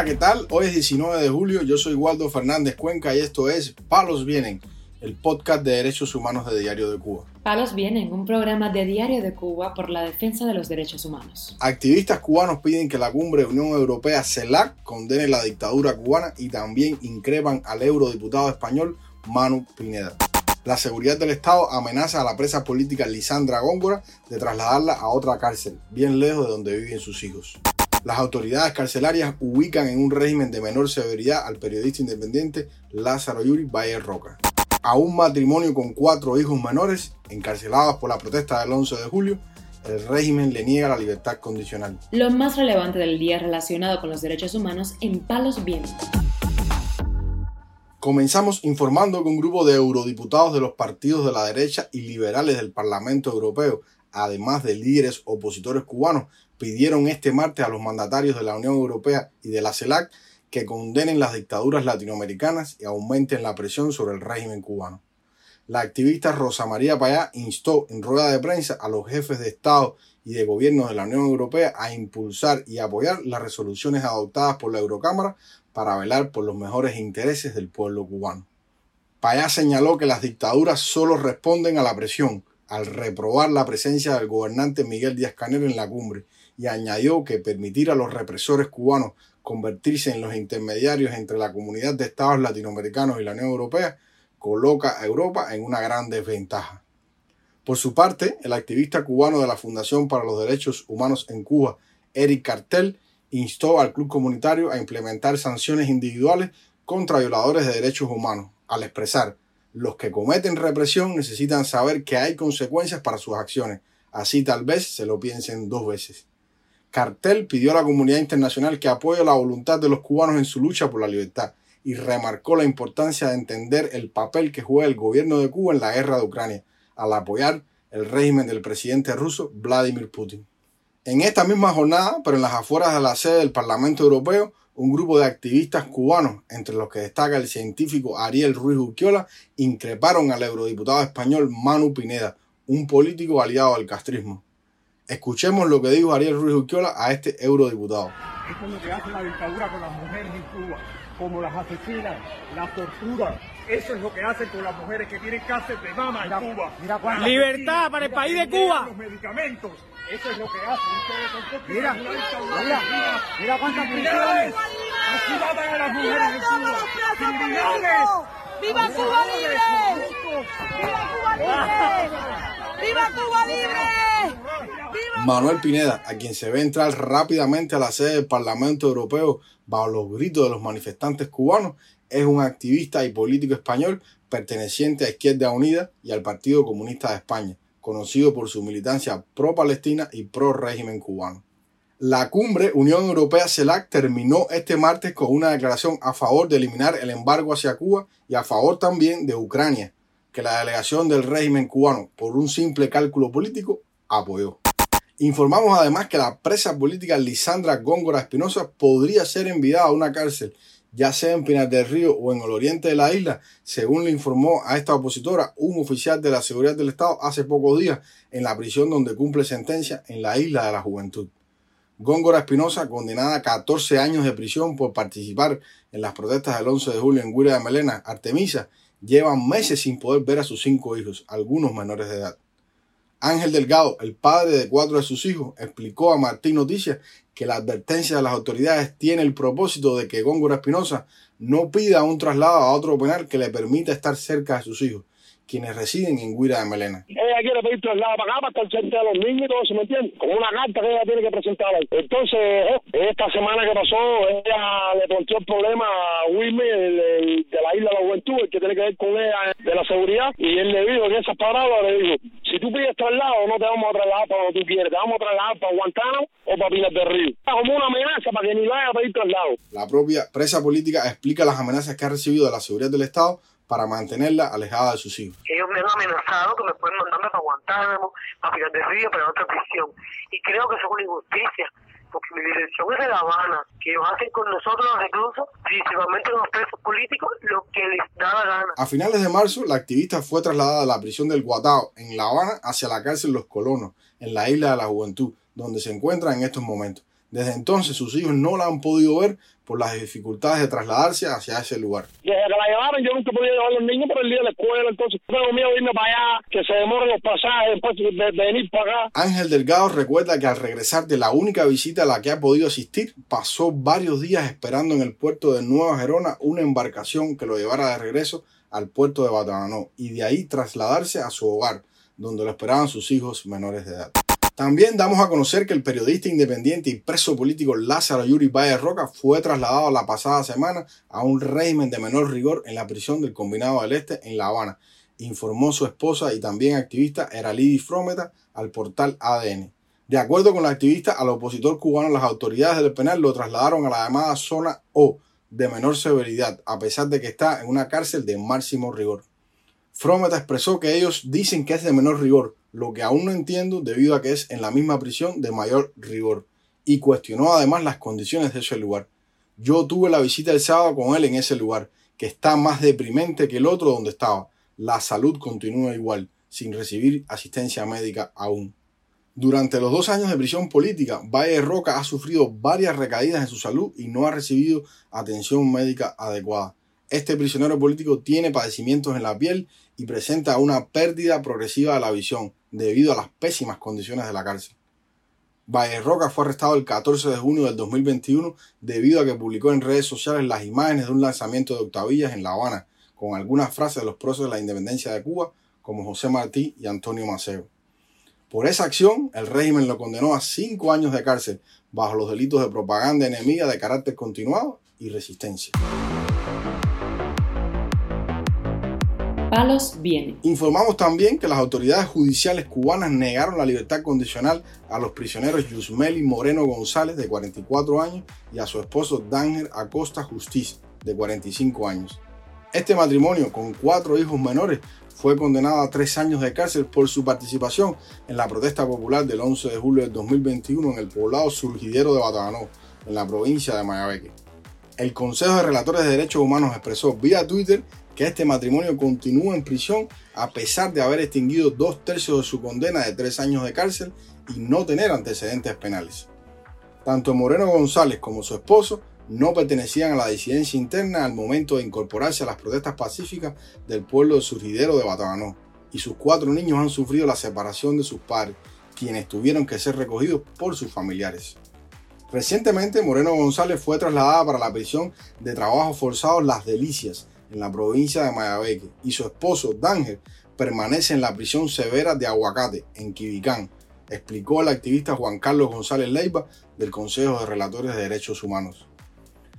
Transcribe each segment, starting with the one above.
Hola, ¿qué tal? Hoy es 19 de julio, yo soy Waldo Fernández Cuenca y esto es Palos Vienen, el podcast de derechos humanos de Diario de Cuba. Palos Vienen, un programa de Diario de Cuba por la defensa de los derechos humanos. Activistas cubanos piden que la cumbre Unión Europea CELAC condene la dictadura cubana y también increpan al eurodiputado español Manu Pineda. La seguridad del Estado amenaza a la presa política Lisandra Góngora de trasladarla a otra cárcel, bien lejos de donde viven sus hijos. Las autoridades carcelarias ubican en un régimen de menor severidad al periodista independiente Lázaro Yuri Valle Roca. A un matrimonio con cuatro hijos menores, encarcelados por la protesta del 11 de julio, el régimen le niega la libertad condicional. Lo más relevante del día relacionado con los derechos humanos en Palos Vientos. Comenzamos informando que un grupo de eurodiputados de los partidos de la derecha y liberales del Parlamento Europeo, además de líderes opositores cubanos, pidieron este martes a los mandatarios de la Unión Europea y de la CELAC que condenen las dictaduras latinoamericanas y aumenten la presión sobre el régimen cubano. La activista Rosa María Payá instó en rueda de prensa a los jefes de Estado y de gobiernos de la Unión Europea a impulsar y apoyar las resoluciones adoptadas por la Eurocámara para velar por los mejores intereses del pueblo cubano. Payá señaló que las dictaduras solo responden a la presión, al reprobar la presencia del gobernante Miguel Díaz Canel en la cumbre, y añadió que permitir a los represores cubanos convertirse en los intermediarios entre la comunidad de estados latinoamericanos y la Unión Europea coloca a Europa en una gran desventaja. Por su parte, el activista cubano de la Fundación para los Derechos Humanos en Cuba, Eric Cartel, instó al club comunitario a implementar sanciones individuales contra violadores de derechos humanos, al expresar, los que cometen represión necesitan saber que hay consecuencias para sus acciones, así tal vez se lo piensen dos veces. Cartel pidió a la comunidad internacional que apoye la voluntad de los cubanos en su lucha por la libertad y remarcó la importancia de entender el papel que juega el gobierno de Cuba en la guerra de Ucrania, al apoyar el régimen del presidente ruso Vladimir Putin. En esta misma jornada, pero en las afueras de la sede del Parlamento Europeo, un grupo de activistas cubanos, entre los que destaca el científico Ariel Ruiz Urquiola, increparon al eurodiputado español Manu Pineda, un político aliado al castrismo. Escuchemos lo que dijo Ariel Ruiz Urquiola a este eurodiputado. Eso es lo que hace la dictadura con las mujeres en Cuba, como las asesinan, las torturan. Eso es lo que hacen con las mujeres que tienen cáncer de mama en Cuba. Libertad para el país de Cuba. Los medicamentos. Eso es lo que hacen ustedes son Mira, mira, mira cuántas Criminales. Así matan a las mujeres en Cuba. Criminales. ¡Viva Cuba libre! ¡Viva Cuba libre! ¡Viva Cuba libre! ¡Viva Manuel Pineda, a quien se ve entrar rápidamente a la sede del Parlamento Europeo bajo los gritos de los manifestantes cubanos, es un activista y político español perteneciente a Izquierda Unida y al Partido Comunista de España, conocido por su militancia pro-palestina y pro-régimen cubano. La cumbre Unión Europea-CELAC terminó este martes con una declaración a favor de eliminar el embargo hacia Cuba y a favor también de Ucrania, que la delegación del régimen cubano, por un simple cálculo político, apoyó. Informamos además que la presa política Lisandra Góngora Espinosa podría ser enviada a una cárcel, ya sea en Pinar del Río o en el oriente de la isla, según le informó a esta opositora un oficial de la seguridad del Estado hace pocos días en la prisión donde cumple sentencia en la isla de la Juventud. Góngora Espinosa, condenada a 14 años de prisión por participar en las protestas del 11 de julio en Guira de Melena, Artemisa, lleva meses sin poder ver a sus cinco hijos, algunos menores de edad. Ángel Delgado, el padre de cuatro de sus hijos, explicó a Martín Noticias que la advertencia de las autoridades tiene el propósito de que Góngora Espinosa no pida un traslado a otro penal que le permita estar cerca de sus hijos, quienes residen en Guira de Melena. ella quiere pedir traslado para acá para estar cerca de los niños y todo eso, ¿me entiendes? Como una carta que ella tiene que presentar ahí. Entonces, eh, esta semana que pasó, ella le planteó el problema a Wilmer de la isla de la juventud, el que tiene que ver con ella de la seguridad, y él le dijo en esas palabras, le dijo, si tú pides traslado, no te vamos a trasladar para donde tú quieres, te vamos a trasladar para Guantánamo o para Pinar del Río. Como una amenaza para que ni vaya a pedir traslado. La propia presa política explica las amenazas que ha recibido de la seguridad del Estado para mantenerla alejada de sus hijos. ellos me han amenazado que me pueden mandarme para Guantánamo, para Pinar del Río, para otra prisión. Y creo que eso es una injusticia, porque mi dirección es de La Habana, que ellos hacen con nosotros los reclusos, principalmente los presos políticos, lo que les da la gana. A finales de marzo, la activista fue trasladada a la prisión del Guatao, en La Habana, hacia la cárcel Los Colonos, en la isla de la Juventud, donde se encuentra en estos momentos. Desde entonces sus hijos no la han podido ver por las dificultades de trasladarse hacia ese lugar. Desde que la llevaron yo nunca podía llevar a los niños por el día de la escuela, entonces tengo miedo de irme para allá, que se demoren los pasajes después de, de venir para acá. Ángel Delgado recuerda que al regresar de la única visita a la que ha podido asistir, pasó varios días esperando en el puerto de Nueva Gerona una embarcación que lo llevara de regreso al puerto de Batabanó y de ahí trasladarse a su hogar, donde lo esperaban sus hijos menores de edad. También damos a conocer que el periodista independiente y preso político Lázaro Yuri Valle Roca fue trasladado la pasada semana a un régimen de menor rigor en la prisión del Combinado del Este en La Habana, informó su esposa y también activista Eralidi Frometa al portal ADN. De acuerdo con la activista, al opositor cubano, las autoridades del penal lo trasladaron a la llamada zona O de menor severidad, a pesar de que está en una cárcel de máximo rigor. Frometa expresó que ellos dicen que es de menor rigor, lo que aún no entiendo debido a que es en la misma prisión de mayor rigor, y cuestionó además las condiciones de ese lugar. Yo tuve la visita el sábado con él en ese lugar, que está más deprimente que el otro donde estaba. La salud continúa igual, sin recibir asistencia médica aún. Durante los dos años de prisión política, Valle Roca ha sufrido varias recaídas en su salud y no ha recibido atención médica adecuada. Este prisionero político tiene padecimientos en la piel y presenta una pérdida progresiva de la visión debido a las pésimas condiciones de la cárcel. Valle Roca fue arrestado el 14 de junio del 2021 debido a que publicó en redes sociales las imágenes de un lanzamiento de octavillas en La Habana, con algunas frases de los próceres de la independencia de Cuba, como José Martí y Antonio Maceo. Por esa acción, el régimen lo condenó a cinco años de cárcel bajo los delitos de propaganda enemiga de carácter continuado y resistencia. Informamos también que las autoridades judiciales cubanas negaron la libertad condicional a los prisioneros Yusmeli Moreno González, de 44 años, y a su esposo Danger Acosta Justiz, de 45 años. Este matrimonio, con cuatro hijos menores, fue condenado a tres años de cárcel por su participación en la protesta popular del 11 de julio del 2021 en el poblado surgidero de Bataganó, en la provincia de Mayabeque. El Consejo de Relatores de Derechos Humanos expresó vía Twitter que este matrimonio continúa en prisión a pesar de haber extinguido dos tercios de su condena de tres años de cárcel y no tener antecedentes penales. Tanto Moreno González como su esposo no pertenecían a la disidencia interna al momento de incorporarse a las protestas pacíficas del pueblo surgidero de Batabanó, y sus cuatro niños han sufrido la separación de sus padres, quienes tuvieron que ser recogidos por sus familiares. Recientemente, Moreno González fue trasladada para la prisión de trabajo forzados Las Delicias, en la provincia de Mayabeque, y su esposo, Danger, permanece en la prisión severa de Aguacate, en Quibicán, explicó el activista Juan Carlos González Leiva del Consejo de Relatores de Derechos Humanos.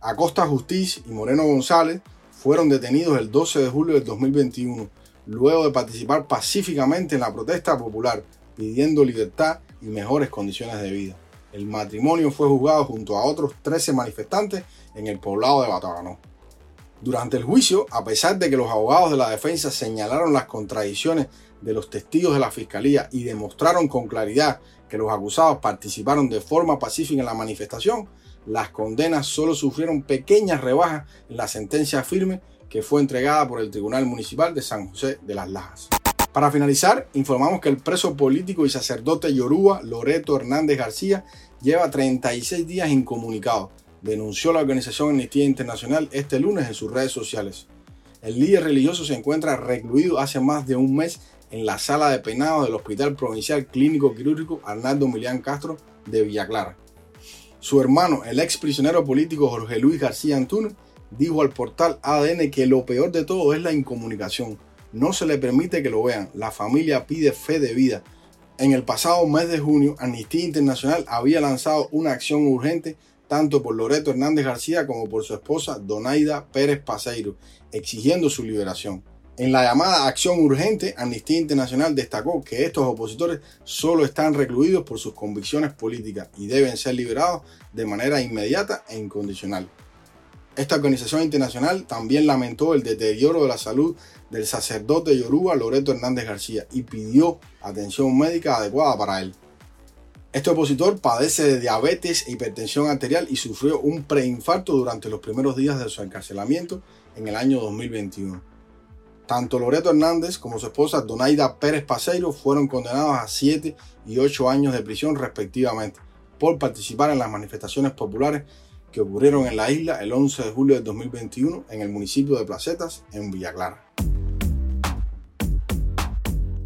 Acosta Justiz y Moreno González fueron detenidos el 12 de julio del 2021, luego de participar pacíficamente en la protesta popular, pidiendo libertad y mejores condiciones de vida. El matrimonio fue juzgado junto a otros 13 manifestantes en el poblado de Bataganó. Durante el juicio, a pesar de que los abogados de la defensa señalaron las contradicciones de los testigos de la fiscalía y demostraron con claridad que los acusados participaron de forma pacífica en la manifestación, las condenas solo sufrieron pequeñas rebajas en la sentencia firme que fue entregada por el Tribunal Municipal de San José de las Lajas. Para finalizar, informamos que el preso político y sacerdote Yoruba, Loreto Hernández García, lleva 36 días incomunicado, denunció la organización Amnistía Internacional este lunes en sus redes sociales. El líder religioso se encuentra recluido hace más de un mes en la sala de penados del Hospital Provincial Clínico Quirúrgico Arnaldo Milián Castro de Villa Clara. Su hermano, el ex prisionero político Jorge Luis García Antunes, dijo al portal ADN que lo peor de todo es la incomunicación. No se le permite que lo vean. La familia pide fe de vida. En el pasado mes de junio, Amnistía Internacional había lanzado una acción urgente tanto por Loreto Hernández García como por su esposa Donaida Pérez Paseiro, exigiendo su liberación. En la llamada acción urgente, Amnistía Internacional destacó que estos opositores solo están recluidos por sus convicciones políticas y deben ser liberados de manera inmediata e incondicional. Esta organización internacional también lamentó el deterioro de la salud del sacerdote yoruba Loreto Hernández García y pidió atención médica adecuada para él. Este opositor padece de diabetes e hipertensión arterial y sufrió un preinfarto durante los primeros días de su encarcelamiento en el año 2021. Tanto Loreto Hernández como su esposa Donaida Pérez Paseiro fueron condenados a 7 y 8 años de prisión respectivamente por participar en las manifestaciones populares que ocurrieron en la isla el 11 de julio de 2021 en el municipio de Placetas, en Villa Clara.